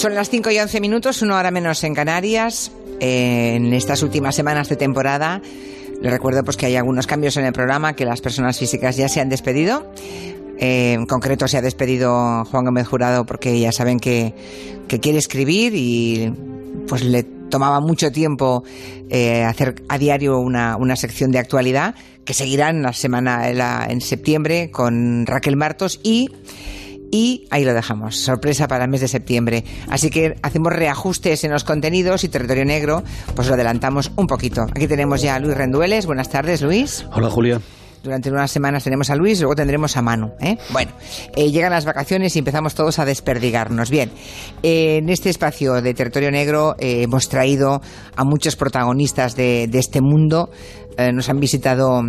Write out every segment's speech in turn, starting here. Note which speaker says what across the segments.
Speaker 1: Son las 5 y 11 minutos, una hora menos en Canarias. En estas últimas semanas de temporada, les recuerdo pues que hay algunos cambios en el programa, que las personas físicas ya se han despedido. Eh, en concreto se ha despedido Juan Gómez Jurado porque ya saben que, que quiere escribir y pues le tomaba mucho tiempo eh, hacer a diario una, una, sección de actualidad que seguirá en la semana en septiembre con Raquel Martos y y ahí lo dejamos, sorpresa para el mes de septiembre. Así que hacemos reajustes en los contenidos y Territorio Negro, pues lo adelantamos un poquito. Aquí tenemos ya a Luis Rendueles. Buenas tardes, Luis.
Speaker 2: Hola, Julia.
Speaker 1: Durante unas semanas tenemos a Luis, luego tendremos a Manu. ¿eh? Bueno, eh, llegan las vacaciones y empezamos todos a desperdigarnos. Bien, eh, en este espacio de Territorio Negro hemos traído a muchos protagonistas de, de este mundo. nos han visitado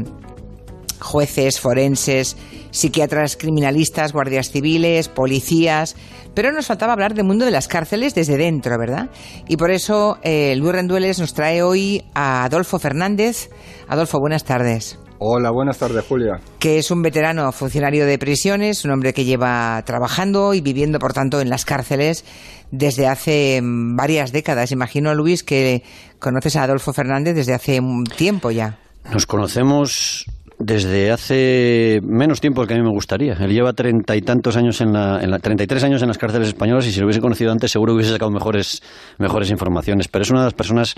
Speaker 1: jueces, forenses, psiquiatras criminalistas, guardias civiles, policías, pero nos faltaba hablar del mundo de las cárceles desde dentro, ¿verdad? Y por eso eh, Luis Rendueles nos trae hoy a Adolfo Fernández. Adolfo, buenas tardes.
Speaker 3: Hola, buenas tardes, Julia.
Speaker 1: Que es un veterano funcionario de prisiones, un hombre que lleva trabajando y viviendo, por tanto, en las cárceles desde hace mm, varias décadas. Imagino, Luis, que conoces a Adolfo Fernández desde hace un tiempo ya.
Speaker 2: Nos conocemos desde hace menos tiempo que a mí me gustaría. Él lleva treinta y tantos años en la, en la, 33 años en las cárceles españolas y si lo hubiese conocido antes seguro hubiese sacado mejores, mejores informaciones. Pero es una de las personas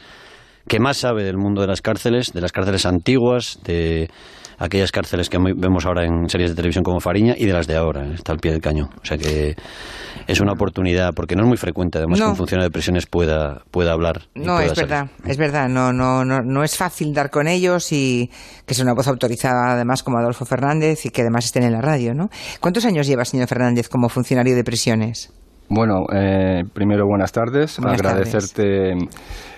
Speaker 2: que más sabe del mundo de las cárceles, de las cárceles antiguas, de aquellas cárceles que vemos ahora en series de televisión como Fariña y de las de ahora, está al pie del cañón. O sea que es una oportunidad, porque no es muy frecuente además que un funcionario de prisiones pueda, pueda hablar.
Speaker 1: No, es verdad, es verdad, no, no, no, no es fácil dar con ellos y que es una voz autorizada además como Adolfo Fernández y que además estén en la radio, ¿no? ¿Cuántos años lleva, señor Fernández, como funcionario de prisiones?
Speaker 3: Bueno, eh, primero buenas tardes, agradecerte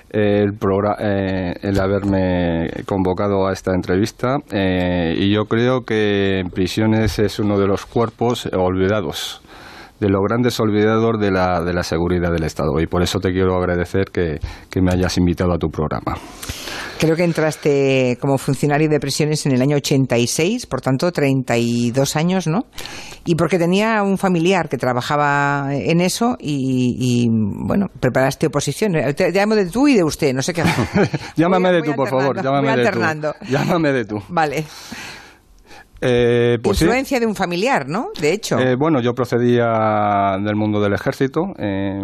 Speaker 3: el, eh, el haberme convocado a esta entrevista eh, y yo creo que prisiones es uno de los cuerpos olvidados de los grandes olvidados de la, de la seguridad del Estado. Y por eso te quiero agradecer que, me hayas invitado a tu programa.
Speaker 1: Creo que entraste como funcionario de prisiones en el año 86, por tanto 32 años, ¿no? Y porque tenía un familiar que trabajaba en eso y, bueno, preparaste oposición. Te llamo de tú y de usted, no sé qué.
Speaker 3: llámame de tú, por favor. Llámame de tú. Llámame de tú.
Speaker 1: Vale. Eh, pues Influencia de un familiar, ¿no? De hecho.
Speaker 3: Eh, bueno, yo procedía del mundo del ejército. Eh,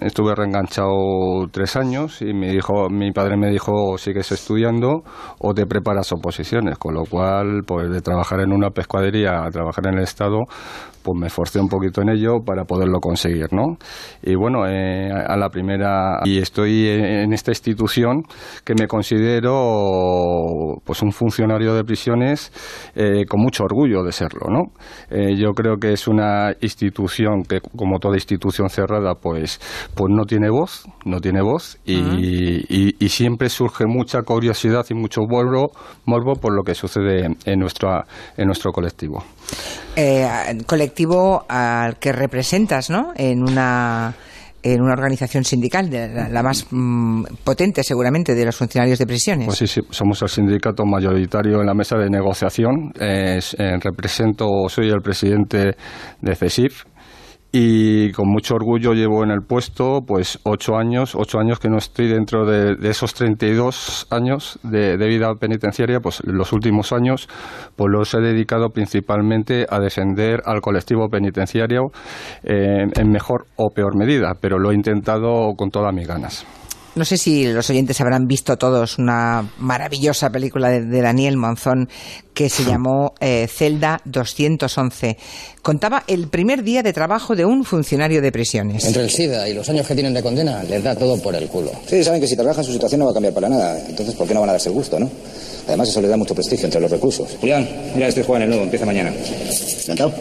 Speaker 3: estuve reenganchado tres años y me dijo, mi padre me dijo, sigues estudiando o te preparas oposiciones. Con lo cual, pues de trabajar en una pescadería a trabajar en el Estado, pues me esforcé un poquito en ello para poderlo conseguir, ¿no? Y bueno, eh, a la primera y estoy en esta institución que me considero pues un funcionario de prisiones con mucho orgullo de serlo, ¿no? Eh, yo creo que es una institución que como toda institución cerrada pues pues no tiene voz, no tiene voz y, y, siempre surge mucha curiosidad y mucho morbo, morbo por lo que sucede en nuestro en nuestro colectivo.
Speaker 1: colectivo al que representas, ¿no? En una en una organización sindical, la, más mm, potente seguramente de los funcionarios de prisiones.
Speaker 3: Pues sí, somos el sindicato mayoritario en la mesa de negociación. Eh, represento, soy el presidente de CESIF, y con mucho orgullo llevo en el puesto pues ocho años, ocho años que no estoy dentro de, esos 32 años de, vida penitenciaria, pues los últimos años pues los he dedicado principalmente a defender al colectivo penitenciario eh, en mejor o peor medida, pero lo he intentado con todas mis ganas.
Speaker 1: No sé si los oyentes habrán visto todos una maravillosa película de, Daniel Monzón que se llamó eh, Celda 211. Contaba el primer día de trabajo de un funcionario de prisiones.
Speaker 4: Entre el SIDA y los años que tienen de condena, les da todo por el culo.
Speaker 5: Sí, saben que si trabajan su situación no va a cambiar para nada. Entonces, ¿por qué no van a darse el gusto, no? Además, eso les da mucho prestigio entre los reclusos.
Speaker 6: Julián, mira, estoy jugando el nuevo, empieza mañana.
Speaker 5: ¿Encantado?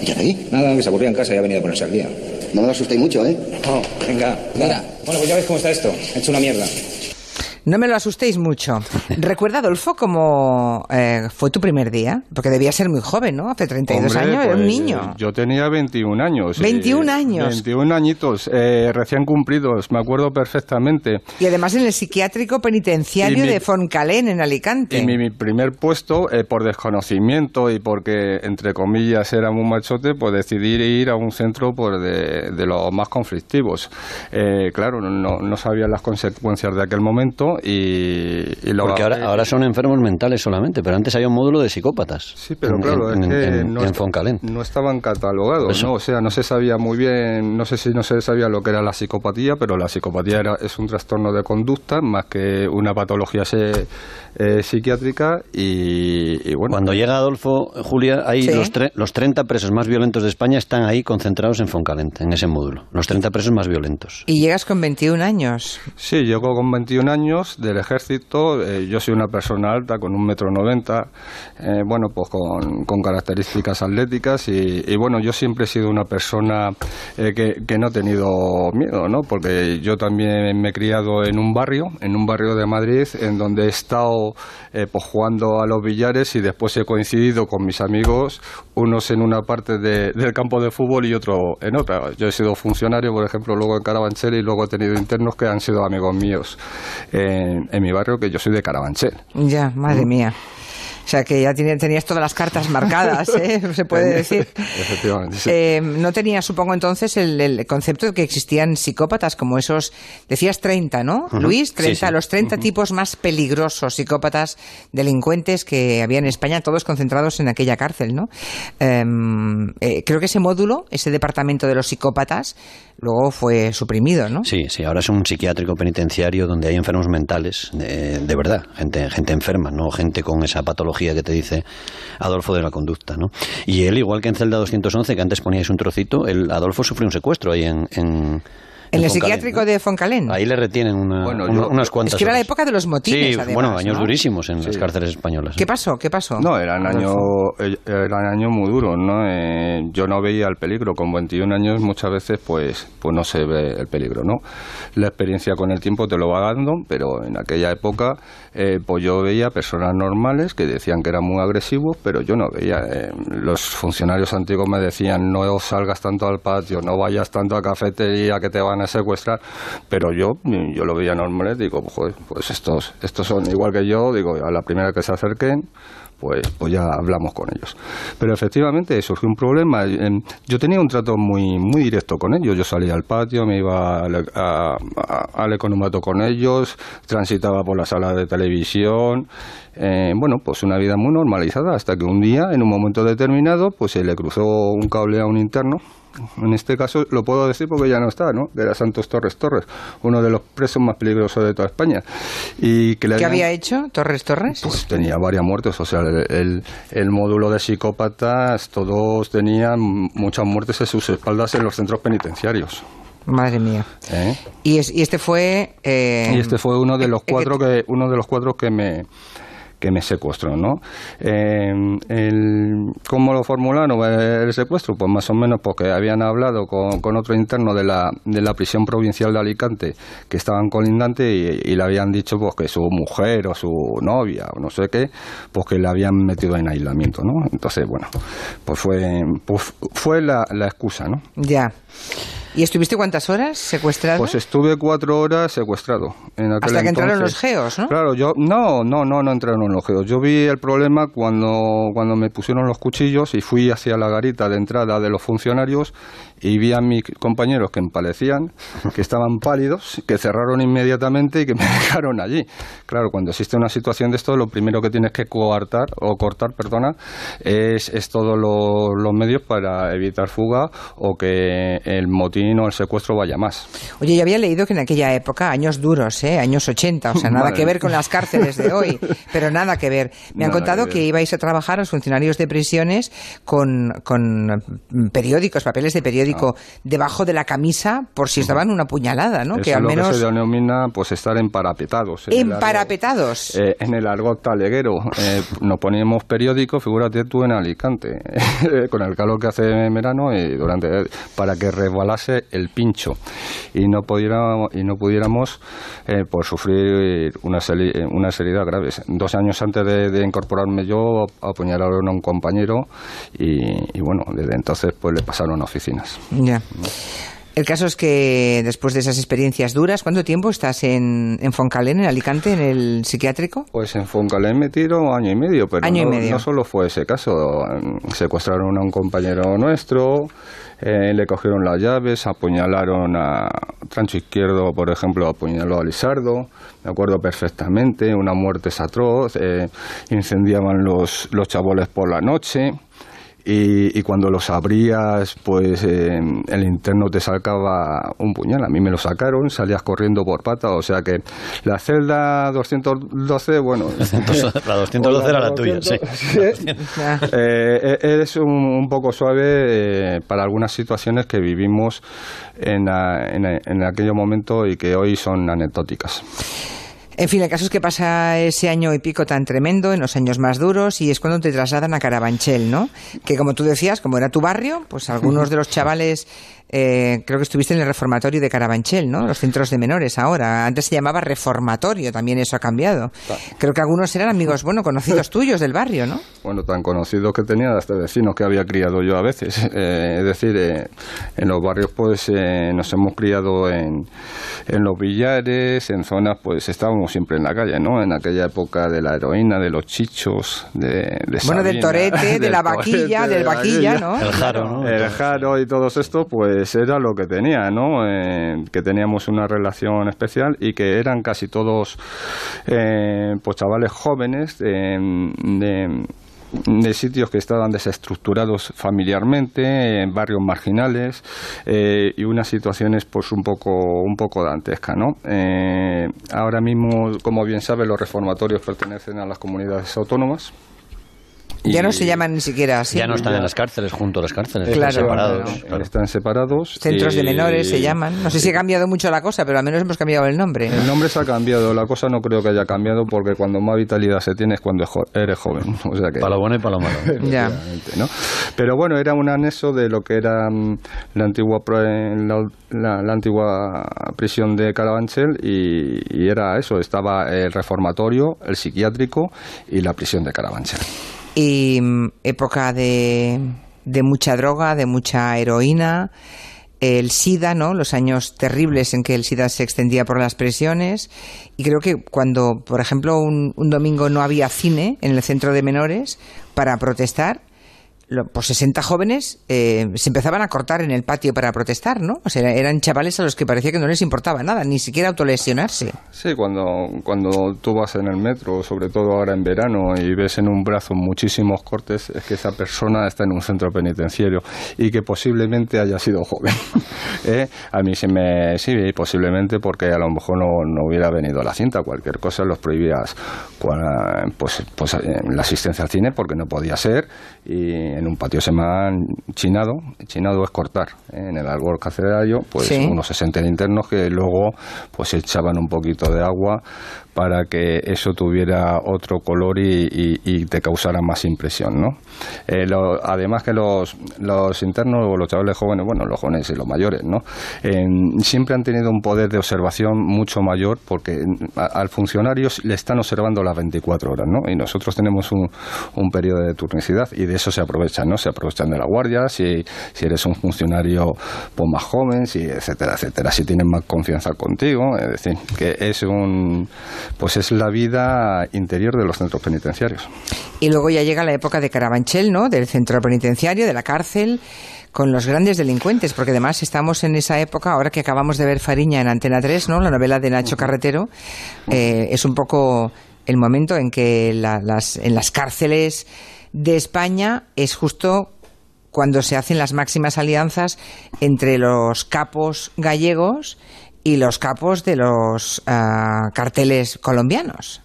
Speaker 5: ¿Y qué ahí?
Speaker 6: Nada, que se aburría en casa y ha venido a ponerse al día.
Speaker 5: No me asustéis mucho, ¿eh?
Speaker 6: No, venga, Mira. Bueno, pues ya ves cómo está esto. He hecho una mierda.
Speaker 1: No me lo asustéis mucho. Recuerda, Adolfo, cómo eh, fue tu primer día, porque debía ser muy joven, ¿no? Hace 32
Speaker 3: Hombre,
Speaker 1: años, era un
Speaker 3: pues,
Speaker 1: niño.
Speaker 3: Yo tenía 21 años.
Speaker 1: 21
Speaker 3: eh,
Speaker 1: años.
Speaker 3: 21 añitos, eh, recién cumplidos, me acuerdo perfectamente.
Speaker 1: Y además en el psiquiátrico penitenciario
Speaker 3: mi-
Speaker 1: de Foncalén, en Alicante.
Speaker 3: Y mi, mi primer puesto, eh, por desconocimiento y porque, entre comillas, era muy machote, pues decidí ir a un centro pues, de, de los más conflictivos. Eh, claro, no, no sabía las consecuencias de aquel momento y, y lo
Speaker 2: Porque ahora, ahora son enfermos mentales solamente, pero antes había un módulo de psicópatas.
Speaker 3: Sí, pero
Speaker 2: en,
Speaker 3: claro,
Speaker 2: en,
Speaker 3: es que
Speaker 2: en-
Speaker 3: no,
Speaker 2: en
Speaker 3: no estaban catalogados. ¿no? O sea, no se sabía muy bien, no sé si no se sabía lo que era la psicopatía, pero la psicopatía era, es un trastorno de conducta más que una patología se- eh, psiquiátrica y, y bueno.
Speaker 2: Cuando llega Adolfo, Julia, hay
Speaker 1: Sí.
Speaker 2: los, tre- los 30 presos más violentos de España están ahí concentrados en Foncalén, en ese módulo. Los 30 presos más violentos.
Speaker 1: Y llegas con 21 años.
Speaker 3: Sí, llego con 21 años del ejército. eh, yo soy una persona alta, con un metro noventa, eh, bueno, pues con, características atléticas y, y, bueno, yo siempre he sido una persona eh, que, no he tenido miedo, ¿no? Porque yo también me he criado en un barrio, en un barrio de Madrid, en donde he estado pues jugando a los billares y después he coincidido con mis amigos, unos en una parte de- del campo de fútbol y otro en otra. Yo he sido funcionario, por ejemplo, luego en Carabanchel y luego he tenido internos que han sido amigos míos en, en mi barrio, que yo soy de Carabanchel.
Speaker 1: Ya, madre mía. O sea que ya tiene- tenías todas las cartas marcadas, ¿eh? se puede decir.
Speaker 3: Efectivamente, sí.
Speaker 1: Eh, no tenía, supongo, entonces el, el concepto de que existían psicópatas como esos, decías 30, ¿no? Luis, 30,
Speaker 2: Sí, sí.
Speaker 1: los 30 tipos más peligrosos, psicópatas, delincuentes que había en España, todos concentrados en aquella cárcel, ¿no? Em, eh, creo que ese módulo, ese departamento de los psicópatas, luego fue suprimido, ¿no?
Speaker 2: Sí, sí, ahora es un psiquiátrico penitenciario donde hay enfermos mentales, de, de verdad, gente, gente enferma, no gente con esa patología que te dice Adolfo de la conducta, ¿no? Y él, igual que en Celda 211, que antes poníais un trocito, el Adolfo sufrió un secuestro ahí en... en
Speaker 1: En el psiquiátrico
Speaker 2: ¿no?
Speaker 1: de Foncalén.
Speaker 2: Ahí le retienen una-
Speaker 3: Bueno,
Speaker 2: una-
Speaker 3: yo-
Speaker 2: unas cuantas
Speaker 1: Es que era la época de los motines,
Speaker 2: Sí,
Speaker 1: además,
Speaker 2: bueno, años
Speaker 1: ¿no?
Speaker 2: durísimos en las cárceles españolas.
Speaker 1: ¿Qué pasó? ¿Qué pasó?
Speaker 3: No, eran años, eh, eran años muy duros, ¿no? Eh, yo no veía el peligro. Con 21 años muchas veces pues, pues no se ve el peligro, ¿no? La experiencia con el tiempo te lo va dando, pero en aquella época eh, pues yo veía personas normales que decían que eran muy agresivos, pero yo no veía. eh, los funcionarios antiguos me decían no salgas tanto al patio, no vayas tanto a cafetería que te van secuestrar, pero yo, yo lo veía normal, digo, pues estos, estos son igual que yo, digo, a la primera que se acerquen, pues, pues ya hablamos con ellos. Pero efectivamente surgió un problema. Em, Yo tenía un trato muy, muy directo con ellos. Yo salía al patio, me iba al, a- a- al economato con ellos, transitaba por la sala de televisión. Eh, bueno, pues una vida muy normalizada hasta que un día, en un momento determinado, pues se le cruzó un cable a un interno. En este caso lo puedo decir porque ya no está, ¿no? Era Santos Torres Torres, uno de los presos más peligrosos de toda España. Y que le
Speaker 1: ¿Qué
Speaker 3: habían-
Speaker 1: había hecho Torres Torres?
Speaker 3: pues tenía varias muertes, o sea, el, el- el módulo de psicópatas, todos tenían muchas muertes en sus espaldas en los centros penitenciarios.
Speaker 1: Madre mía.
Speaker 3: ¿eh?
Speaker 1: Y, es- y este fue... eh,
Speaker 3: Y este fue uno de los
Speaker 1: eh, que-
Speaker 3: cuatro que, uno de los cuatro que me que me secuestró, ¿no? Eh, el- ¿Cómo lo formularon el secuestro? Pues más o menos porque habían hablado con, otro interno de la, de la prisión provincial de Alicante que estaban colindante y, le habían dicho pues que su mujer o su novia o no sé qué, pues que le habían metido en aislamiento, ¿no? Entonces, bueno, pues fue, pues fue la excusa, ¿no?
Speaker 1: Ya. ¿Y estuviste cuántas horas secuestrado?
Speaker 3: Pues estuve cuatro horas secuestrado. En aquel
Speaker 1: Hasta que entraron
Speaker 3: entonces.
Speaker 1: los geos, ¿no?
Speaker 3: Claro, yo no, no, no, no entraron los geos. Yo vi el problema cuando, cuando me pusieron los cuchillos y fui hacia la garita de entrada de los funcionarios y vi a mis compañeros que empalecían, que estaban pálidos, que cerraron inmediatamente y que me dejaron allí. Claro, cuando existe una situación de esto, lo primero que tienes que coartar o cortar, perdona, es, es todos los, los medios para evitar fuga o que el motín o el secuestro vaya más.
Speaker 1: Oye, yo había leído que en aquella época, años duros, ¿eh? años 80, o sea, nada
Speaker 3: Vale.
Speaker 1: que ver con las cárceles de hoy, pero nada que ver. Me han
Speaker 3: Nada
Speaker 1: contado
Speaker 3: que
Speaker 1: ibais a trabajar los funcionarios de prisiones con, con periódicos, papeles de periódico debajo de la camisa por si os daban una puñalada, ¿no?
Speaker 3: Eso
Speaker 1: que
Speaker 3: es
Speaker 1: al
Speaker 3: lo
Speaker 1: menos
Speaker 3: que se denomina pues estar emparapetados. en el argot-
Speaker 1: emparapetados.
Speaker 3: eh, en el argot taleguero. Eh, nos poníamos periódicos, figúrate tú en Alicante, con el calor que hace en verano y durante para que resbalase el pincho y no pudiéramos, y no pudiéramos eh, pues sufrir una, unas heridas graves. Dos años antes de, incorporarme yo apuñalaron a un compañero y, bueno, desde entonces pues le pasaron a oficinas.
Speaker 1: Ya. El caso es que después de esas experiencias duras, ¿cuánto tiempo estás en, en Foncalén, en Alicante, en el psiquiátrico?
Speaker 3: Pues en Foncalén me tiro año y medio, pero no, solo fue ese caso. Secuestraron a un compañero nuestro, eh, le cogieron las llaves, apuñalaron a Trancho Izquierdo, por ejemplo, apuñaló a Lizardo, me acuerdo perfectamente, una muerte atroz, eh, incendiaban los, los chaboles por la noche. Y, cuando los abrías, pues eh, el interno te sacaba un puñal. A mí me lo sacaron, salías corriendo por pata. O sea que la celda 212, bueno.
Speaker 2: la 212 era la tuya, sí.
Speaker 3: eh, es un, poco suave eh, para algunas situaciones que vivimos en, en, en aquel momento y que hoy son anecdóticas.
Speaker 1: En fin, el caso es que pasa ese año y pico tan tremendo, en los años más duros, y es cuando te trasladan a Carabanchel, ¿no? Que como tú decías, como era tu barrio, pues algunos de los chavales eh, creo que estuviste en el reformatorio de Carabanchel, ¿no? Los centros de menores ahora. Antes se llamaba reformatorio, también eso ha cambiado. Creo que algunos eran amigos, bueno, conocidos tuyos del barrio, ¿no?
Speaker 3: Bueno, tan conocidos que tenía hasta vecinos que había criado yo a veces. Eh, es decir, eh, en los barrios pues nos hemos criado en, en los billares, en zonas pues estábamos siempre en la calle, ¿no? En aquella época de la heroína, de los chichos, de,
Speaker 1: Bueno, del torete, de la vaquilla, del vaquilla, ¿no?
Speaker 2: El jaro, ¿no?
Speaker 3: El jaro y todo esto, pues pues era lo que tenía, ¿no? Eh, que teníamos una relación especial y que eran casi todos eh, pues chavales jóvenes de, sitios que estaban desestructurados familiarmente, en barrios marginales eh, y unas situaciones pues un poco un poco dantescas, ¿no? ahora mismo, como bien sabe, los reformatorios pertenecen a las comunidades autónomas
Speaker 1: ya no se llaman ni siquiera así.
Speaker 2: Ya no están en las cárceles, junto a las cárceles, están separados.
Speaker 3: Están separados.
Speaker 1: Centros de menores se llaman. No sé si ha cambiado mucho la cosa, pero al menos hemos cambiado el nombre.
Speaker 3: El nombre se ha cambiado, la cosa no creo que haya cambiado porque cuando más vitalidad se tiene es cuando eres joven. O sea que,
Speaker 2: para lo bueno y para lo malo.
Speaker 1: ya.
Speaker 3: ¿no? Pero bueno, era un anexo de lo que era mm, la antigua, la, la, antigua prisión de Carabanchel y, y era eso, estaba el reformatorio, el psiquiátrico y la prisión de Carabanchel
Speaker 1: y mm, época de, de mucha droga, de mucha heroína, el SIDA, ¿no? Los años terribles en que el SIDA se extendía por las prisiones. Y creo que cuando, por ejemplo, un, un domingo no había cine en el centro de menores para protestar, pues 60 jóvenes eh, se empezaban a cortar en el patio para protestar, ¿no? O sea, eran chavales a los que parecía que no les importaba nada, ni siquiera autolesionarse.
Speaker 3: Sí, cuando, cuando tú vas en el metro, sobre todo ahora en verano, y ves en un brazo muchísimos cortes, es que esa persona está en un centro penitenciario y que posiblemente haya sido joven. ¿Eh? A mí sí me... Sí, posiblemente porque a lo mejor no, no hubiera venido la cinta, cualquier cosa los prohibías pues, pues la asistencia al cine porque no podía ser y en un patio se me han chinado. Chinado es cortar. ¿eh? En el árbol carcelario, pues unos 60 internos que luego pues echaban un poquito de agua para que eso tuviera otro color y, te causara más impresión, ¿no? Eh, además que los, los internos o los chavales jóvenes, bueno, los jóvenes y los mayores, ¿no? siempre han tenido un poder de observación mucho mayor porque al funcionario le están observando las 24 horas, ¿no? Y nosotros tenemos un, un periodo de turnicidad y de eso se aprovechan, ¿no? Se aprovechan de la guardia, si, si eres un funcionario pues, más joven, si, etcétera, etcétera, si tienen más confianza contigo, es decir, que es un pues es la vida interior de los centros penitenciarios.
Speaker 1: Y luego ya llega la época de Carabanchel, ¿no? Del centro penitenciario, de la cárcel con los grandes delincuentes, porque además estamos en esa época, ahora que acabamos de ver Fariña en Antena 3, ¿no? La novela de Nacho Carretero, eh, es un poco el momento en que las, en las cárceles de España es justo cuando se hacen las máximas alianzas entre los capos gallegos y los capos de los ah, carteles colombianos.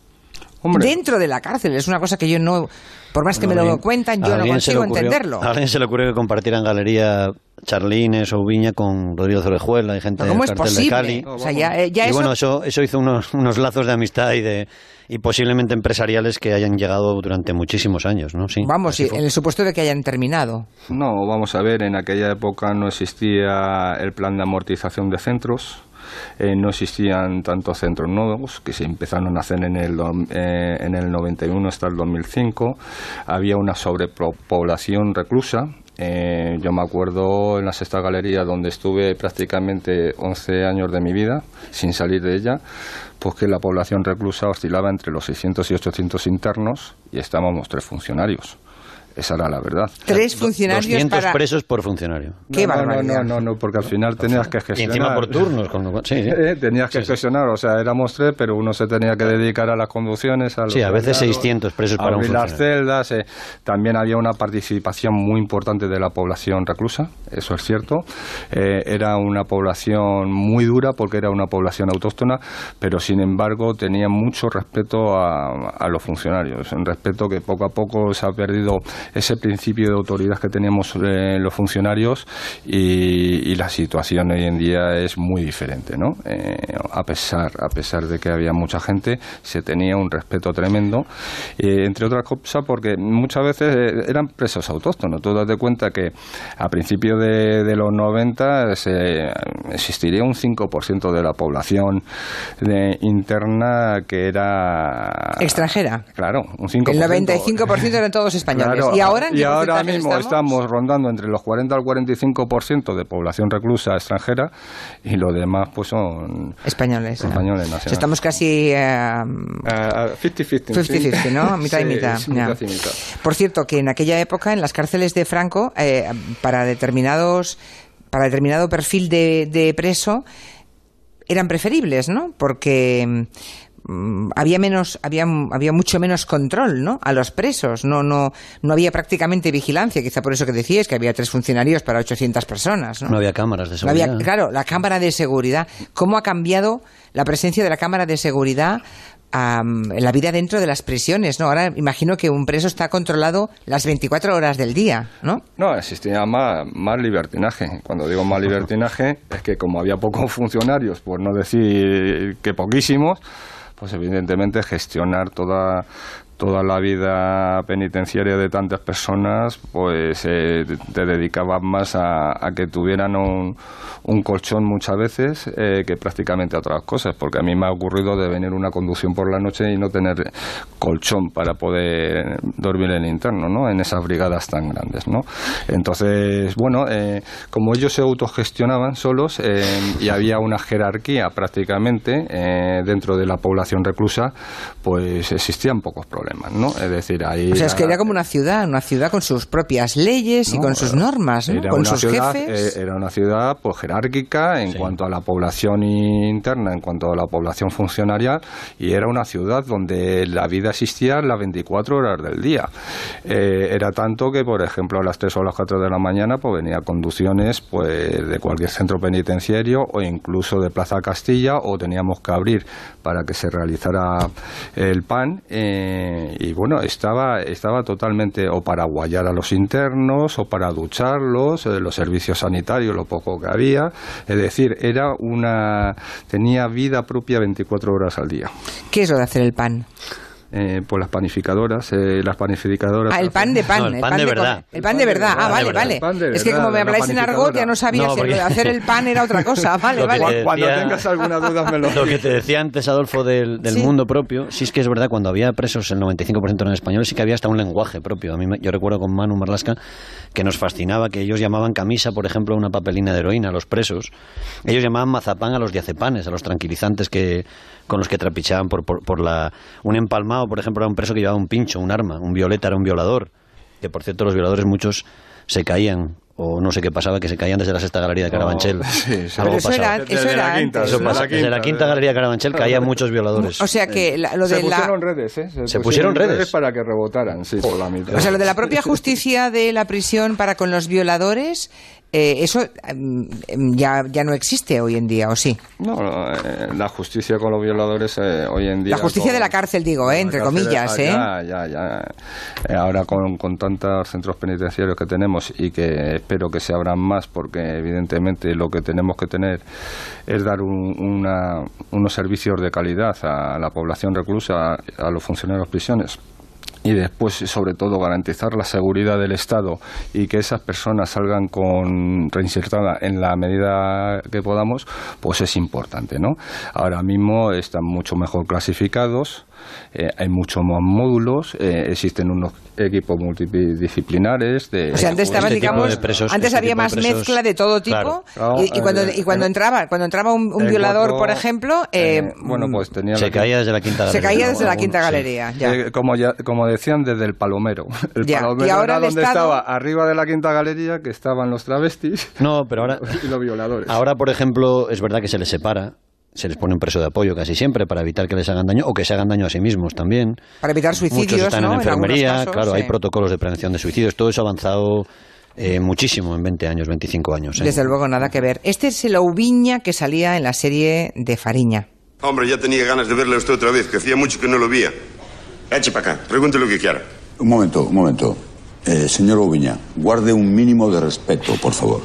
Speaker 3: Hombre.
Speaker 1: dentro de la cárcel. Es una cosa que yo no, por más que me lo cuentan, yo no consigo
Speaker 2: ocurrió-
Speaker 1: entenderlo.
Speaker 2: A alguien se le ocurrió que compartieran galería Charlines o Viña con Rodrigo Zorejuela y gente
Speaker 1: Pero ¿Cómo
Speaker 2: del
Speaker 1: es
Speaker 2: cartel de
Speaker 1: posible?
Speaker 2: Cali.
Speaker 1: O sea, ya, eh, ya
Speaker 2: y
Speaker 1: eso-
Speaker 2: bueno, eso, eso hizo unos, unos lazos de amistad y de y posiblemente empresariales que hayan llegado durante muchísimos años, ¿no? Sí.
Speaker 1: Vamos, sí, en el supuesto de que hayan terminado.
Speaker 3: No, vamos a ver, en aquella época no existía el plan de amortización de centros. Eh, no existían tantos centros nuevos que se empezaron a hacer en el, eh, en el 91 hasta el 2005. Había una sobrepoblación reclusa. Eh, yo me acuerdo en la sexta galería donde estuve prácticamente 11 años de mi vida sin salir de ella, pues que la población reclusa oscilaba entre los 600 y 800 internos y estábamos tres funcionarios. Esa era la verdad.
Speaker 1: Tres funcionarios
Speaker 2: 200
Speaker 1: para...
Speaker 2: presos por funcionario.
Speaker 1: Qué
Speaker 3: no,
Speaker 1: barbaridad.
Speaker 3: no, no, no, porque al final tenías que
Speaker 2: Y
Speaker 3: gestionar.
Speaker 2: encima por turnos, con lo cual- sí, sí.
Speaker 3: Eh, tenías que gestionar, o sea, éramos tres, pero uno se tenía que dedicar a las conducciones, a los
Speaker 2: Sí, a veces
Speaker 3: traslados,
Speaker 2: 600 presos para un
Speaker 3: abrir las
Speaker 2: funcionario.
Speaker 3: celdas. eh. También había una participación muy importante de la población reclusa, eso es cierto. Eh, era una población muy dura porque era una población autóctona, pero sin embargo tenía mucho respeto a, a los funcionarios. Un respeto que poco a poco se ha perdido ese principio de autoridad que teníamos eh, los funcionarios y, y la situación hoy en día es muy diferente, ¿no? Eh, a pesar a pesar de que había mucha gente, se tenía un respeto tremendo, eh, entre otras cosas porque muchas veces eh, eran presos autóctonos. Tú date cuenta que a principios de, de los 90 se- existiría un 5% de la población de- interna que era
Speaker 1: Extranjera.
Speaker 3: Claro, un 5%.
Speaker 1: El 95% eran todos españoles.
Speaker 3: Claro,
Speaker 1: ¿Y ahora
Speaker 3: y ahora mismo
Speaker 1: estamos?
Speaker 3: estamos? rondando entre los 40 al 45% de población reclusa extranjera y lo demás pues son
Speaker 1: Españoles.
Speaker 3: españoles
Speaker 1: estamos casi... eh,
Speaker 3: Ah, ah, 50-50.
Speaker 1: 50-50, ¿no? Mitad y mitad.
Speaker 3: sí,
Speaker 1: ya.
Speaker 3: mitad y mitad.
Speaker 1: Por cierto, que en aquella época, en las cárceles de Franco, eh, para determinados para determinado perfil de, de preso, eran preferibles, ¿no? Porque había menos había había mucho menos control no a los presos no no no había prácticamente vigilancia quizá por eso que decías que había tres funcionarios para 800 personas no,
Speaker 2: No había cámaras de
Speaker 1: No había-
Speaker 2: seguridad.
Speaker 1: claro, la cámara de seguridad. ¿Cómo ha cambiado la presencia de la cámara de seguridad am, en la vida dentro de las prisiones? ¿no? Ahora imagino que un preso está controlado las 24 horas del día, ¿no?
Speaker 3: No, existía más, más libertinaje. Cuando digo más libertinaje, es que como había pocos funcionarios, por no decir que poquísimos, pues evidentemente gestionar toda toda la vida penitenciaria de tantas personas, pues eh, te dedicabas más a, que tuvieran un, un colchón muchas veces eh, que prácticamente a otras cosas, porque a mí me ha ocurrido de venir una conducción por la noche y no tener colchón para poder dormir en interno, ¿no? En esas brigadas tan grandes, ¿no? Entonces, bueno, eh, como ellos se autogestionaban solos eh, y había una jerarquía prácticamente eh, dentro de la población reclusa, pues existían pocos problemas, ¿no? Es decir, ahí...
Speaker 1: O sea, es que era como una ciudad, una ciudad con sus propias leyes y
Speaker 3: no,
Speaker 1: con sus normas, Con
Speaker 3: una
Speaker 1: sus
Speaker 3: ciudad,
Speaker 1: jefes.
Speaker 3: eh, era una ciudad pues jerárquica en
Speaker 2: Sí.
Speaker 3: cuanto a la población interna, en cuanto a la población funcionarial, y era una ciudad donde la vida existía las 24 horas del día. Eh, era tanto que, por ejemplo, a las 3 o a las 4 de la mañana pues venía conducciones pues de cualquier centro penitenciario o incluso de Plaza Castilla o teníamos que abrir para que se realizara el pan eh, y bueno estaba estaba totalmente o para guayar a los internos o para ducharlos eh, los servicios sanitarios lo poco que había es decir era una tenía vida propia 24 horas al día
Speaker 1: ¿Qué es lo de hacer el pan?
Speaker 3: Eh, pues las panificadoras eh, las panificadoras
Speaker 1: Ah, el pan de pan.
Speaker 2: No, el pan de verdad.
Speaker 1: El pan de verdad. Ah, vale, vale.
Speaker 3: verdad.
Speaker 1: Es que como me habláis en argot ya no sabía
Speaker 2: No,
Speaker 1: si lo
Speaker 2: porque-
Speaker 1: de hacer el pan era otra cosa. Vale, vale.
Speaker 2: te-
Speaker 3: cuando tengas alguna duda me lo
Speaker 2: Lo que te decía antes, Adolfo, del, del
Speaker 1: Sí.
Speaker 2: mundo propio, sí es que es verdad, cuando había presos, el 95% eran españoles, sí que había hasta un lenguaje propio. A mí, me- yo recuerdo con Manu Marlasca que nos fascinaba que ellos llamaban camisa, por ejemplo, una papelina de heroína a los presos. Ellos llamaban mazapán a los diazepanes, a los tranquilizantes que con los que trapichaban por, por, por la... Un empalmado, por ejemplo, era un preso que llevaba un pincho, un arma, un violeta era un violador. Que, por cierto, los violadores muchos se caían o no sé qué pasaba, que se caían desde la sexta galería de Carabanchel.
Speaker 3: sí, sí.
Speaker 2: Algo
Speaker 1: Pero eso
Speaker 2: pasaba.
Speaker 1: era,
Speaker 3: Desde
Speaker 1: eso
Speaker 3: la
Speaker 1: era
Speaker 3: quinta,
Speaker 1: antes.
Speaker 2: Eso
Speaker 1: ¿no?
Speaker 2: pasa.
Speaker 3: la
Speaker 2: Desde la
Speaker 3: quinta,
Speaker 2: galería de Carabanchel caían muchos violadores.
Speaker 1: O sea que la- lo
Speaker 3: se
Speaker 1: de la...
Speaker 3: pusieron redes, ¿eh?
Speaker 2: Se pusieron redes.
Speaker 3: para que rebotaran, sí, por la mitad.
Speaker 1: O sea, lo de la propia justicia de la prisión para con los violadores eh, eso mm, ya, ya no existe hoy en día, ¿o sí?
Speaker 3: No, eh, la justicia con los violadores eh, hoy en día...
Speaker 1: La justicia
Speaker 3: con-
Speaker 1: de la cárcel, digo, ¿eh? entre
Speaker 3: las
Speaker 1: comillas, ¿eh?
Speaker 3: Ya, ya, ya. Ahora con, con tantos centros penitenciarios que tenemos y que espero que se abran más porque evidentemente lo que tenemos que tener es dar un- una- unos servicios de calidad a la población reclusa, a los funcionarios de prisiones y después, sobre todo, garantizar la seguridad del Estado y que esas personas salgan con reinsertada en la medida que podamos, pues es importante, ¿no? Ahora mismo están mucho mejor clasificados, eh, hay muchos más módulos, eh, existen unos equipos multidisciplinares de
Speaker 1: O sea, antes estaba,
Speaker 2: Este
Speaker 1: digamos,
Speaker 2: de presos-
Speaker 1: antes
Speaker 2: este
Speaker 1: había
Speaker 2: de
Speaker 1: más
Speaker 2: presos-
Speaker 1: mezcla de todo tipo.
Speaker 2: Claro.
Speaker 3: Claro,
Speaker 1: y, y cuando,
Speaker 3: eh,
Speaker 1: y cuando
Speaker 3: eh,
Speaker 1: entraba, cuando entraba un, violador,
Speaker 3: cuatro,
Speaker 1: por ejemplo, eh,
Speaker 3: bueno, pues tenía
Speaker 2: Se caía desde la quinta
Speaker 1: se
Speaker 2: galería.
Speaker 1: caía desde la quinta
Speaker 2: sí.
Speaker 1: galería. ya.
Speaker 3: Eh, como, ya, como decían, desde el palomero. El
Speaker 1: Ya,
Speaker 3: palomero
Speaker 1: y ahora
Speaker 3: era
Speaker 1: el
Speaker 3: donde
Speaker 1: Estado-
Speaker 3: estaba, arriba de la quinta galería, que estaban los travestis
Speaker 2: No, pero ahora,
Speaker 3: y los violadores.
Speaker 2: ahora, por ejemplo, es verdad que se les separa, se les pone un preso de apoyo casi siempre para evitar que les hagan daño o que se hagan daño a sí mismos también.
Speaker 1: Para evitar
Speaker 2: Muchos
Speaker 1: suicidios,
Speaker 2: están
Speaker 1: ¿no?
Speaker 2: en enfermería,
Speaker 1: casos,
Speaker 2: claro, hay protocolos de prevención de suicidios, todo eso ha avanzado eh, muchísimo en 20 años, 25 años. ¿eh?
Speaker 1: Desde luego, nada que ver. Este es el Oubiña que salía en la serie de Fariña.
Speaker 7: Hombre, ya tenía ganas de verle a usted otra vez, que hacía mucho que no lo veía. Eche para acá, pregunte lo que quiera.
Speaker 8: Un momento, un momento. Eh, señor Oviña, guarde un mínimo de respeto, por favor.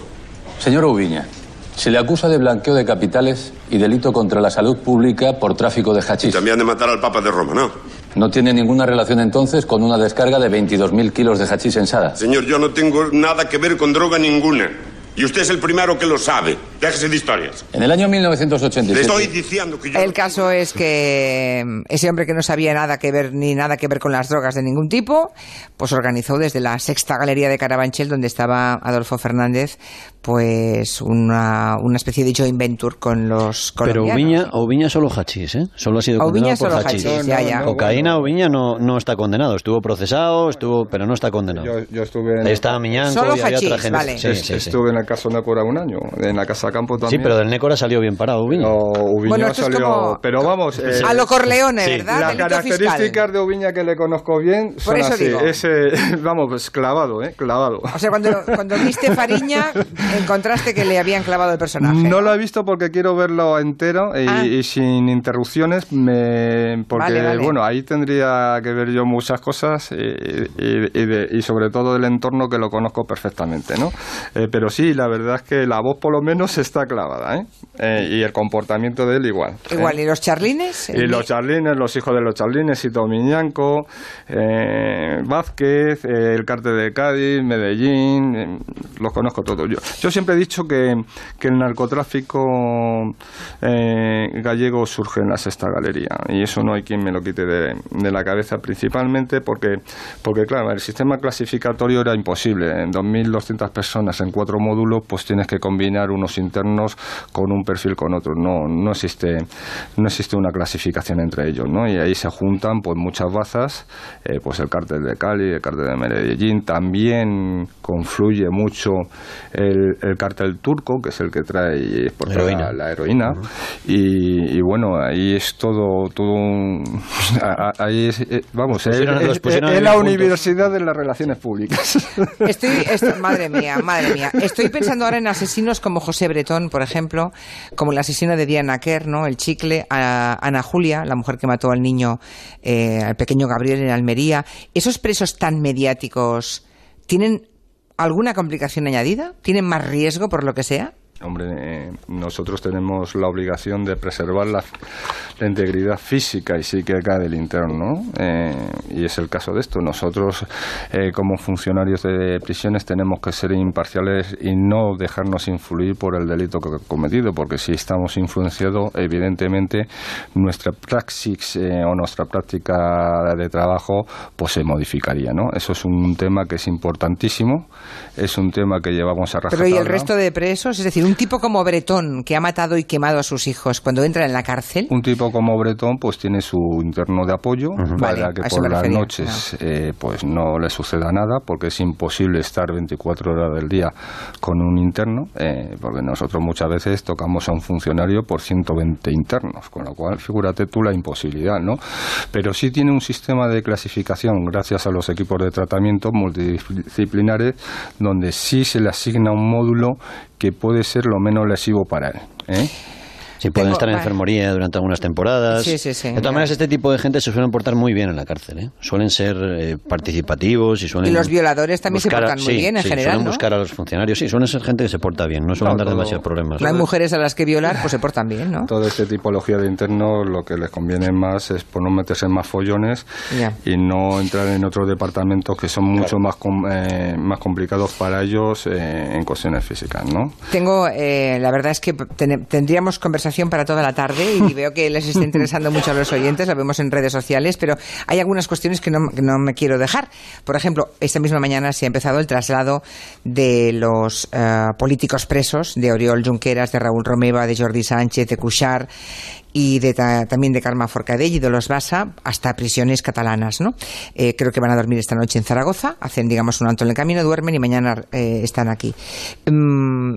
Speaker 9: Señor Ubiña, se le acusa de blanqueo de capitales y delito contra la salud pública por tráfico de
Speaker 7: Y
Speaker 9: hachís.
Speaker 7: también de matar al Papa de Roma, ¿no?
Speaker 9: No tiene ninguna relación entonces con una descarga de 22.000 kilos de hachís en Sada.
Speaker 7: Señor, yo no tengo nada que ver con droga ninguna. Y usted es el primero que lo sabe. Déjese de historias.
Speaker 9: En el año
Speaker 7: Le
Speaker 9: 1987.
Speaker 7: estoy diciendo que yo...
Speaker 1: El caso es que ese hombre que no sabía nada que ver ni nada que ver con las drogas de ningún tipo, pues organizó desde la sexta galería de Carabanchel, donde estaba Adolfo Fernández, pues una, una especie de joint venture con los
Speaker 2: Pero
Speaker 1: colombianos.
Speaker 2: Oviña, Oviña solo hachís, ¿eh? Solo ha sido
Speaker 1: Oviña
Speaker 2: condenado por
Speaker 1: solo
Speaker 2: hachís.
Speaker 1: hachís, ya, ya.
Speaker 2: Cocaína, Oviña no, no está condenado. Estuvo procesado, estuvo, pero no está condenado.
Speaker 3: Yo, yo estuve en
Speaker 2: estaba Miñanco
Speaker 1: Solo
Speaker 2: y había
Speaker 1: hachís,
Speaker 2: otra gente.
Speaker 1: vale.
Speaker 2: Sí, sí, sí.
Speaker 3: Estuve en la casa Nécora un año, en la casa Campo
Speaker 2: Sí,
Speaker 3: también.
Speaker 2: pero del Nécora salió bien parado, Oviña.
Speaker 3: O Ubiño
Speaker 1: Bueno, esto es
Speaker 3: salió-
Speaker 1: como-
Speaker 3: Pero vamos, eh,
Speaker 1: A lo Corleone,
Speaker 2: Sí.
Speaker 1: ¿verdad?
Speaker 3: las características
Speaker 1: fiscal.
Speaker 3: de Ubiña que le conozco bien son
Speaker 1: eso
Speaker 3: así.
Speaker 1: digo.
Speaker 3: Es, eh, vamos, pues clavado, ¿eh? Clavado.
Speaker 1: O sea, cuando, cuando viste Fariña, encontraste que le habían clavado el personaje.
Speaker 3: No lo he visto porque quiero verlo entero y,
Speaker 1: Ah.
Speaker 3: y sin interrupciones, me, porque
Speaker 1: Vale, vale.
Speaker 3: bueno, ahí tendría que ver yo muchas cosas y, y- y de- y sobre todo del entorno que lo conozco perfectamente, ¿no? Eh, pero sí, la verdad es que la voz por lo menos está clavada, ¿eh? Eh, y el comportamiento de él igual. ¿eh?
Speaker 1: Igual, ¿y los charlines?
Speaker 3: Y los charlines, los hijos de los charlines, Ito Miñanco, eh, Vázquez, eh, el cártel de Cádiz, Medellín, eh, los conozco todos. Yo, yo siempre he dicho que, que el narcotráfico eh, gallego surge en la sexta galería y eso no hay quien me lo quite de, de la cabeza principalmente porque, porque claro, el sistema clasificatorio era imposible. En 2.200 personas en cuatro módulos pues tienes que combinar unos internos con un perfil con otro. No, no existe no existe una clasificación entre ellos, ¿no? Y ahí se juntan pues muchas bazas, eh, pues el cártel de Cali, el cártel de Medellín, también confluye mucho el, el cártel turco, que es el que trae y exporta
Speaker 2: Heroína.
Speaker 3: La, la heroína, y, y bueno, ahí es todo, todo un- ahí es, eh, vamos, es, la universidad de las relaciones públicas.
Speaker 1: Estoy, esto- madre mía, madre mía. Estoy pensando ahora en asesinos como José Bretón, por ejemplo, como el asesino de Diana Kerr, ¿no? El chicle, a Ana Julia, la mujer que mató al niño, eh, al pequeño Gabriel en Almería. ¿Esos presos tan mediáticos tienen alguna complicación añadida? ¿Tienen más riesgo por lo que sea?
Speaker 3: Hombre, eh, nosotros tenemos la obligación de preservar la, la integridad física y psíquica del interno, eh, y es el caso de esto. Nosotros, eh, como funcionarios de prisiones, tenemos que ser imparciales y no dejarnos influir por el delito que cometido, porque si estamos influenciados, evidentemente nuestra praxis eh, o nuestra práctica de trabajo pues se modificaría, ¿no? Eso es un tema que es importantísimo, es un tema que llevamos a
Speaker 1: Pero ¿y el
Speaker 3: rajatabla.
Speaker 1: resto de presos? Es decir, un Un tipo como Bretón, que ha matado y quemado a sus hijos, cuando entra en la cárcel.
Speaker 3: Un tipo como Bretón, pues tiene su interno de apoyo para
Speaker 1: Vale,
Speaker 3: que por las
Speaker 1: refería,
Speaker 3: noches eh, pues no le suceda nada, porque es imposible estar 24 horas del día con un interno, eh, porque nosotros muchas veces tocamos a un funcionario por 120 internos, con lo cual figúrate tú la imposibilidad, ¿no? Pero sí tiene un sistema de clasificación gracias a los equipos de tratamiento multidisciplinares donde sí se le asigna un módulo que puede ser lo menos lesivo para él. ¿eh?
Speaker 2: Sí, pueden
Speaker 1: Tengo-
Speaker 2: estar en
Speaker 1: vale.
Speaker 2: enfermería durante algunas temporadas.
Speaker 1: Sí, sí, sí.
Speaker 2: De todas maneras, este tipo de gente se suelen portar muy bien en la cárcel. ¿eh? Suelen ser eh, participativos y suelen.
Speaker 1: Y los violadores también se
Speaker 2: buscar a-
Speaker 1: portan muy
Speaker 2: sí,
Speaker 1: bien en
Speaker 2: sí,
Speaker 1: general,
Speaker 2: Suelen
Speaker 1: ¿no?
Speaker 2: buscar a los funcionarios. Sí, suelen ser gente que se porta bien. No suelen
Speaker 3: No,
Speaker 2: dar
Speaker 3: todo-
Speaker 2: demasiados problemas.
Speaker 1: No hay mujeres a las que violar, pues se portan bien, ¿no?
Speaker 3: Toda esta tipología de internos lo que les conviene más es por no meterse en más follones
Speaker 1: Ya.
Speaker 3: y no entrar en otros departamentos que son mucho más com- eh, más complicados para ellos eh, en cuestiones físicas, ¿no?
Speaker 1: Tengo, eh, la verdad es que ten- tendríamos para toda la tarde y veo que les está interesando mucho a los oyentes, lo vemos en redes sociales, pero hay algunas cuestiones que no, no me quiero dejar. Por ejemplo, esta misma mañana se ha empezado el traslado de los eh, políticos presos, de Oriol Junqueras, de Raúl Romeva, de Jordi Sánchez, de Cuixart y de ta- también de Carme Forcadell y de los Basa hasta prisiones catalanas, ¿no? Eh, creo que van a dormir esta noche en Zaragoza, hacen, digamos, un alto en el camino, duermen y mañana eh, están aquí. Mm,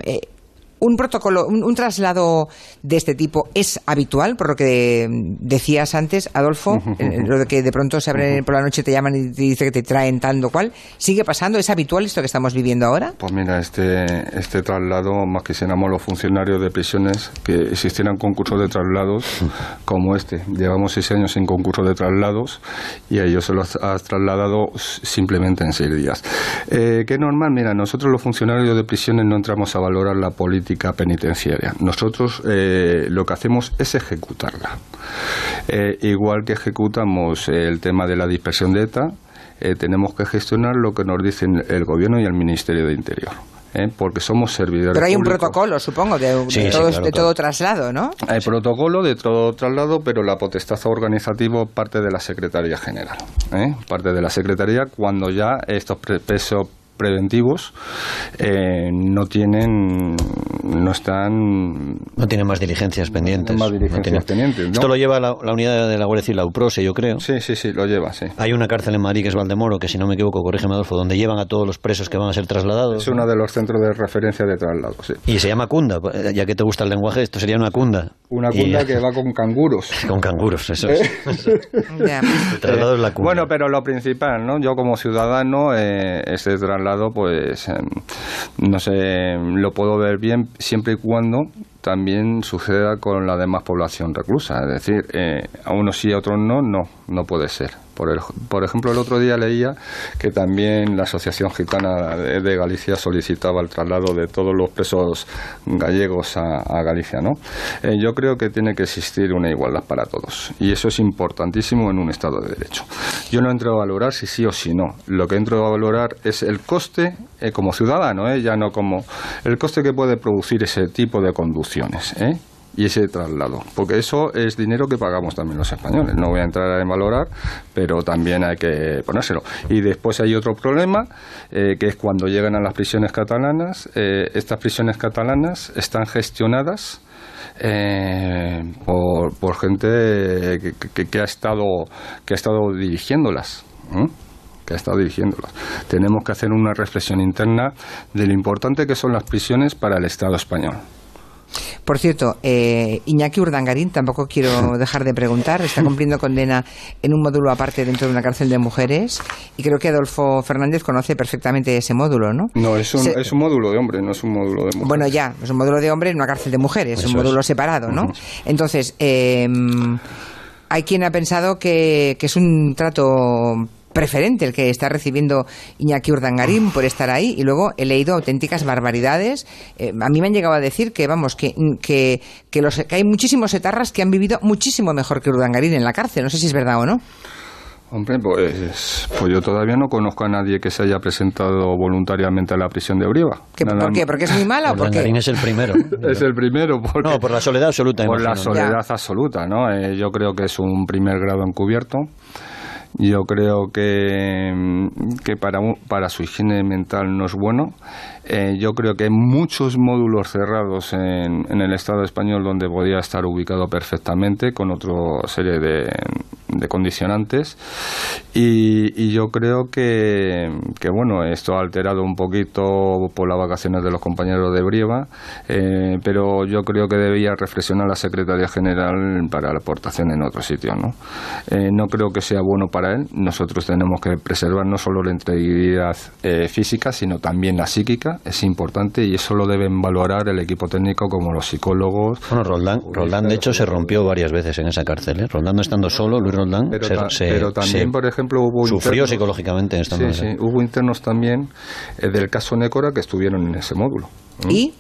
Speaker 1: un protocolo, un, un traslado de este tipo es habitual, por lo que decías antes, Adolfo, lo de que de pronto se abren por la noche, te llaman y te dicen que te traen tanto cual. ¿Sigue pasando? ¿Es habitual esto que estamos viviendo ahora?
Speaker 3: Pues mira, este, este traslado, más quisiéramos los funcionarios de prisiones, que existieran concursos de traslados como este. Llevamos seis años sin concurso de traslados y a ellos se los has trasladado simplemente en seis días. Eh, ¿Qué normal? Mira, nosotros los funcionarios de prisiones no entramos a valorar la política penitenciaria. Nosotros eh, lo que hacemos es ejecutarla. Eh, igual que ejecutamos el tema de la dispersión de ETA, eh, tenemos que gestionar lo que nos dicen el Gobierno y el Ministerio de Interior. ¿eh? Porque somos servidores
Speaker 1: Pero hay un
Speaker 3: públicos.
Speaker 1: protocolo, supongo, de, de
Speaker 2: Sí, sí,
Speaker 1: todo,
Speaker 2: claro,
Speaker 1: de todo traslado, ¿no?
Speaker 3: Hay protocolo de todo traslado, pero la potestad organizativa parte de la Secretaría General. ¿eh? Parte de la Secretaría cuando ya estos pre- pesos preventivos eh, no tienen, no están
Speaker 2: No tienen más diligencias pendientes.
Speaker 3: más
Speaker 2: No
Speaker 3: diligencias
Speaker 2: tienen-
Speaker 3: pendientes, ¿no?
Speaker 2: Esto lo lleva la, la unidad de la Guardia Civil, la UPROSE, yo creo.
Speaker 3: Sí, sí, sí, lo lleva, sí.
Speaker 2: Hay una cárcel en Madrid que es Valdemoro, que si no me equivoco, corrígeme Adolfo, donde llevan a todos los presos que van a ser trasladados.
Speaker 3: Es uno de los centros de referencia de traslado, sí.
Speaker 2: Y se llama cunda, eh, ya que te gusta el lenguaje, esto sería una cunda.
Speaker 3: Una
Speaker 2: Y-
Speaker 3: cunda que va con canguros.
Speaker 2: Con canguros, eso es. El traslado es la cunda.
Speaker 3: Bueno, pero lo principal, ¿no? Yo como ciudadano, eh, este traslado, pues, eh, no sé, lo puedo ver bien siempre y cuando también suceda con la demás población reclusa. Es decir, eh, a unos sí, a otros no, no, no puede ser. Por, el- por ejemplo, el otro día leía que también la Asociación Gitana de, Galicia solicitaba el traslado de todos los presos gallegos a, Galicia, ¿no? Eh, yo creo que tiene que existir una igualdad para todos y eso es importantísimo en un Estado de Derecho. Yo no entro a valorar si sí o si no. Lo que entro a valorar es el coste eh, como ciudadano, eh, ya no como el coste que puede producir ese tipo de ¿eh? y ese traslado, porque eso es dinero que pagamos también los españoles. No voy a entrar en valorar, pero también hay que ponérselo. Y después hay otro problema, eh, que es cuando llegan a las prisiones catalanas. eh, estas prisiones catalanas están gestionadas eh, por, gente que ha estado que ha estado dirigiéndolas. ¿eh? que ha estado dirigiéndolas. Tenemos que hacer una reflexión interna de lo importante que son las prisiones para el Estado español.
Speaker 1: Por cierto, eh, Iñaki Urdangarín, tampoco quiero dejar de preguntar, está cumpliendo condena en un módulo aparte dentro de una cárcel de mujeres y creo que Adolfo Fernández conoce perfectamente ese módulo, ¿no?
Speaker 3: No, es un,
Speaker 1: Se-
Speaker 3: es un módulo de hombre, no es un módulo de mujer.
Speaker 1: Bueno, ya, es un módulo de hombre en una cárcel de mujeres,
Speaker 3: Eso
Speaker 1: un módulo
Speaker 3: es.
Speaker 1: separado, ¿no? Entonces, eh, hay quien ha pensado que, que es un trato preferente el que está recibiendo Iñaki Urdangarín por estar ahí y luego he leído auténticas barbaridades. Eh, a mí me han llegado a decir que, vamos, que, que, que, los, que hay muchísimos etarras que han vivido muchísimo mejor que Urdangarín en la cárcel. No sé si es verdad o no.
Speaker 3: Hombre, pues, pues yo todavía no conozco a nadie que se haya presentado voluntariamente a la prisión de Brieva.
Speaker 1: ¿Que-
Speaker 3: Nada
Speaker 1: ¿Por qué? ¿Porque es muy mala o porque...?
Speaker 2: Urdangarín es el primero.
Speaker 3: Es el primero. Porque,
Speaker 2: No, por la soledad absoluta.
Speaker 3: por la soledad absoluta, ¿no? Eh, yo creo que es un primer grado encubierto Yo creo que, que para, para su higiene mental no es bueno. Eh, yo creo que hay muchos módulos cerrados en, en, el Estado español donde podía estar ubicado perfectamente con otra serie de, condicionantes. Y, yo creo que, que, bueno esto ha alterado un poquito por las vacaciones de los compañeros de Brieva eh, pero yo creo que debía reflexionar la Secretaría General para la aportación en otro sitio ¿no? Eh, no creo que sea bueno para él. Nosotros tenemos que preservar no solo la integridad física sino también la psíquica es importante y eso lo deben valorar el equipo técnico como los psicólogos
Speaker 2: bueno Roldán, Roldán de hecho se rompió varias veces en esa cárcel ¿eh? Roldán estando solo Luis Roldán
Speaker 3: pero,
Speaker 2: se,
Speaker 3: ta
Speaker 2: se,
Speaker 3: pero también
Speaker 2: se
Speaker 3: por ejemplo hubo
Speaker 2: sufrió
Speaker 3: internos,
Speaker 2: psicológicamente en esta
Speaker 3: sí, sí, hubo internos también eh, del caso Nécora que estuvieron en ese módulo
Speaker 1: ¿Y?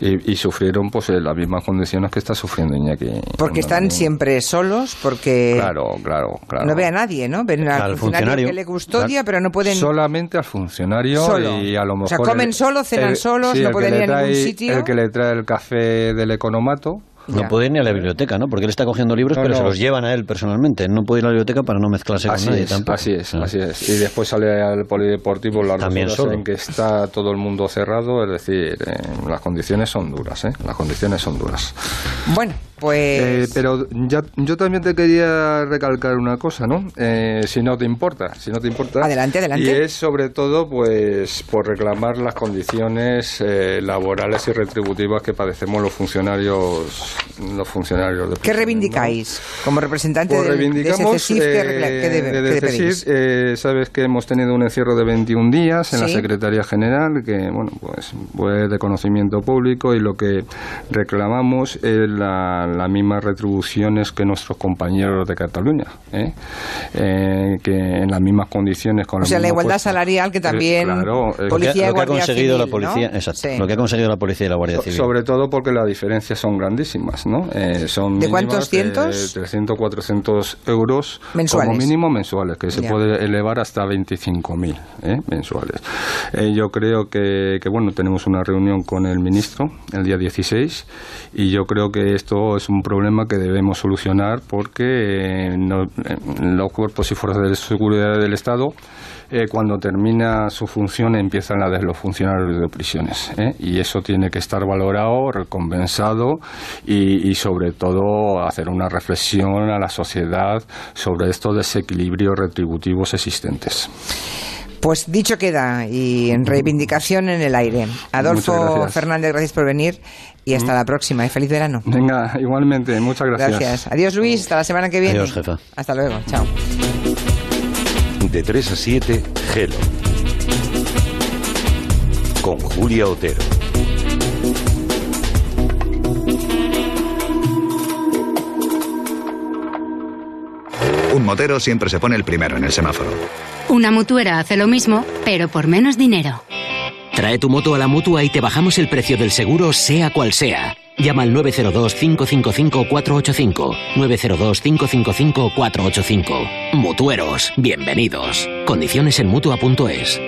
Speaker 3: Y, y, sufrieron pues las mismas condiciones que está sufriendo Iñaki.
Speaker 1: Porque están siempre solos, porque
Speaker 3: claro, claro, claro.
Speaker 1: no ve a nadie, ¿no? Ven al,
Speaker 2: Al
Speaker 1: funcionario,
Speaker 2: funcionario.
Speaker 1: que le custodia, pero no pueden
Speaker 3: Solamente al funcionario
Speaker 1: Solo.
Speaker 3: y a lo mejor...
Speaker 1: O sea, comen
Speaker 3: el-
Speaker 1: solo, cenan
Speaker 3: el-
Speaker 1: solos,
Speaker 3: sí,
Speaker 1: no pueden ir a ningún sitio.
Speaker 3: El que le trae el café del economato.
Speaker 2: No
Speaker 1: Ya.
Speaker 2: puede ir ni a la biblioteca, ¿no? Porque él está cogiendo libros,
Speaker 3: No,
Speaker 2: pero
Speaker 3: no.
Speaker 2: se los llevan a él personalmente. No puede ir a la biblioteca para no mezclarse
Speaker 3: Así
Speaker 2: con nadie
Speaker 3: es,
Speaker 2: tampoco.
Speaker 3: así es,
Speaker 2: Ah.
Speaker 3: así es. Y después sale al polideportivo las
Speaker 2: También
Speaker 3: horas
Speaker 2: solo.
Speaker 3: en que está todo el mundo cerrado, es decir, eh, las condiciones son duras, ¿eh? Las condiciones son duras.
Speaker 1: Bueno, pues
Speaker 3: Eh, pero ya, yo también te quería recalcar una cosa, ¿no? Eh, si no te importa, si no te importa.
Speaker 1: Adelante, adelante.
Speaker 3: Y es sobre todo, pues, por reclamar las condiciones eh, laborales y retributivas que padecemos los funcionarios, los funcionarios de
Speaker 1: ¿qué reivindicáis como representante
Speaker 3: Pues
Speaker 1: del- de
Speaker 3: reivindicamos desde
Speaker 1: qué pedís?
Speaker 3: CESIF, eh, sabes que hemos tenido un encierro de 21 días en la. Secretaría General, que bueno, pues fue de conocimiento público y lo que reclamamos es la, las mismas retribuciones que nuestros compañeros de Cataluña, ¿eh? Eh, que en las mismas condiciones con
Speaker 1: O sea, la igualdad
Speaker 3: puesta.
Speaker 1: salarial que
Speaker 3: Eh,
Speaker 1: también
Speaker 3: claro, eh,
Speaker 2: Lo que,
Speaker 1: policía
Speaker 2: lo que ha conseguido la
Speaker 1: civil,
Speaker 2: policía,
Speaker 1: ¿no?
Speaker 2: exacto,
Speaker 1: Sí.
Speaker 2: lo que ha conseguido la policía y la guardia
Speaker 3: So-
Speaker 2: civil.
Speaker 3: Sobre todo porque las diferencias son grandísimas, ¿no? Eh, son
Speaker 1: ¿De cuántos
Speaker 3: mínimas
Speaker 1: cientos?
Speaker 3: 300, 400 euros
Speaker 1: Mensuales.
Speaker 3: como mínimo mensuales, que se
Speaker 1: Ya.
Speaker 3: puede elevar hasta 25.000 ¿eh? mensuales. Eh, yo creo que, que, bueno, tenemos una reunión con el ministro el día 16 y yo creo que esto es un problema que debemos solucionar porque eh, no- eh, los cuerpos y fuerzas de seguridad del Estado eh, cuando termina su función empiezan la de los funcionarios de prisiones ¿eh? y eso tiene que estar valorado, recompensado y, y sobre todo hacer una reflexión a la sociedad sobre estos desequilibrios retributivos existentes.
Speaker 1: Pues dicho queda y en reivindicación en el aire. Adolfo
Speaker 3: gracias.
Speaker 1: Fernández, gracias por venir y hasta la próxima. Y feliz verano.
Speaker 3: Venga, igualmente, muchas gracias.
Speaker 1: Gracias. Adiós Luis, hasta la semana que viene.
Speaker 2: Adiós, jefa.
Speaker 1: Hasta luego, chao.
Speaker 10: De 3 a 7, Gelo. Con Julia Otero.
Speaker 11: Un motero siempre se pone el primero en el semáforo.
Speaker 12: Una mutuera hace lo mismo, pero por menos dinero.
Speaker 13: Trae tu moto a la mutua y te bajamos el precio del seguro, sea cual sea. Llama al 902-555-485. 902-555-485. Mutueros, bienvenidos. Condiciones en mutua.es.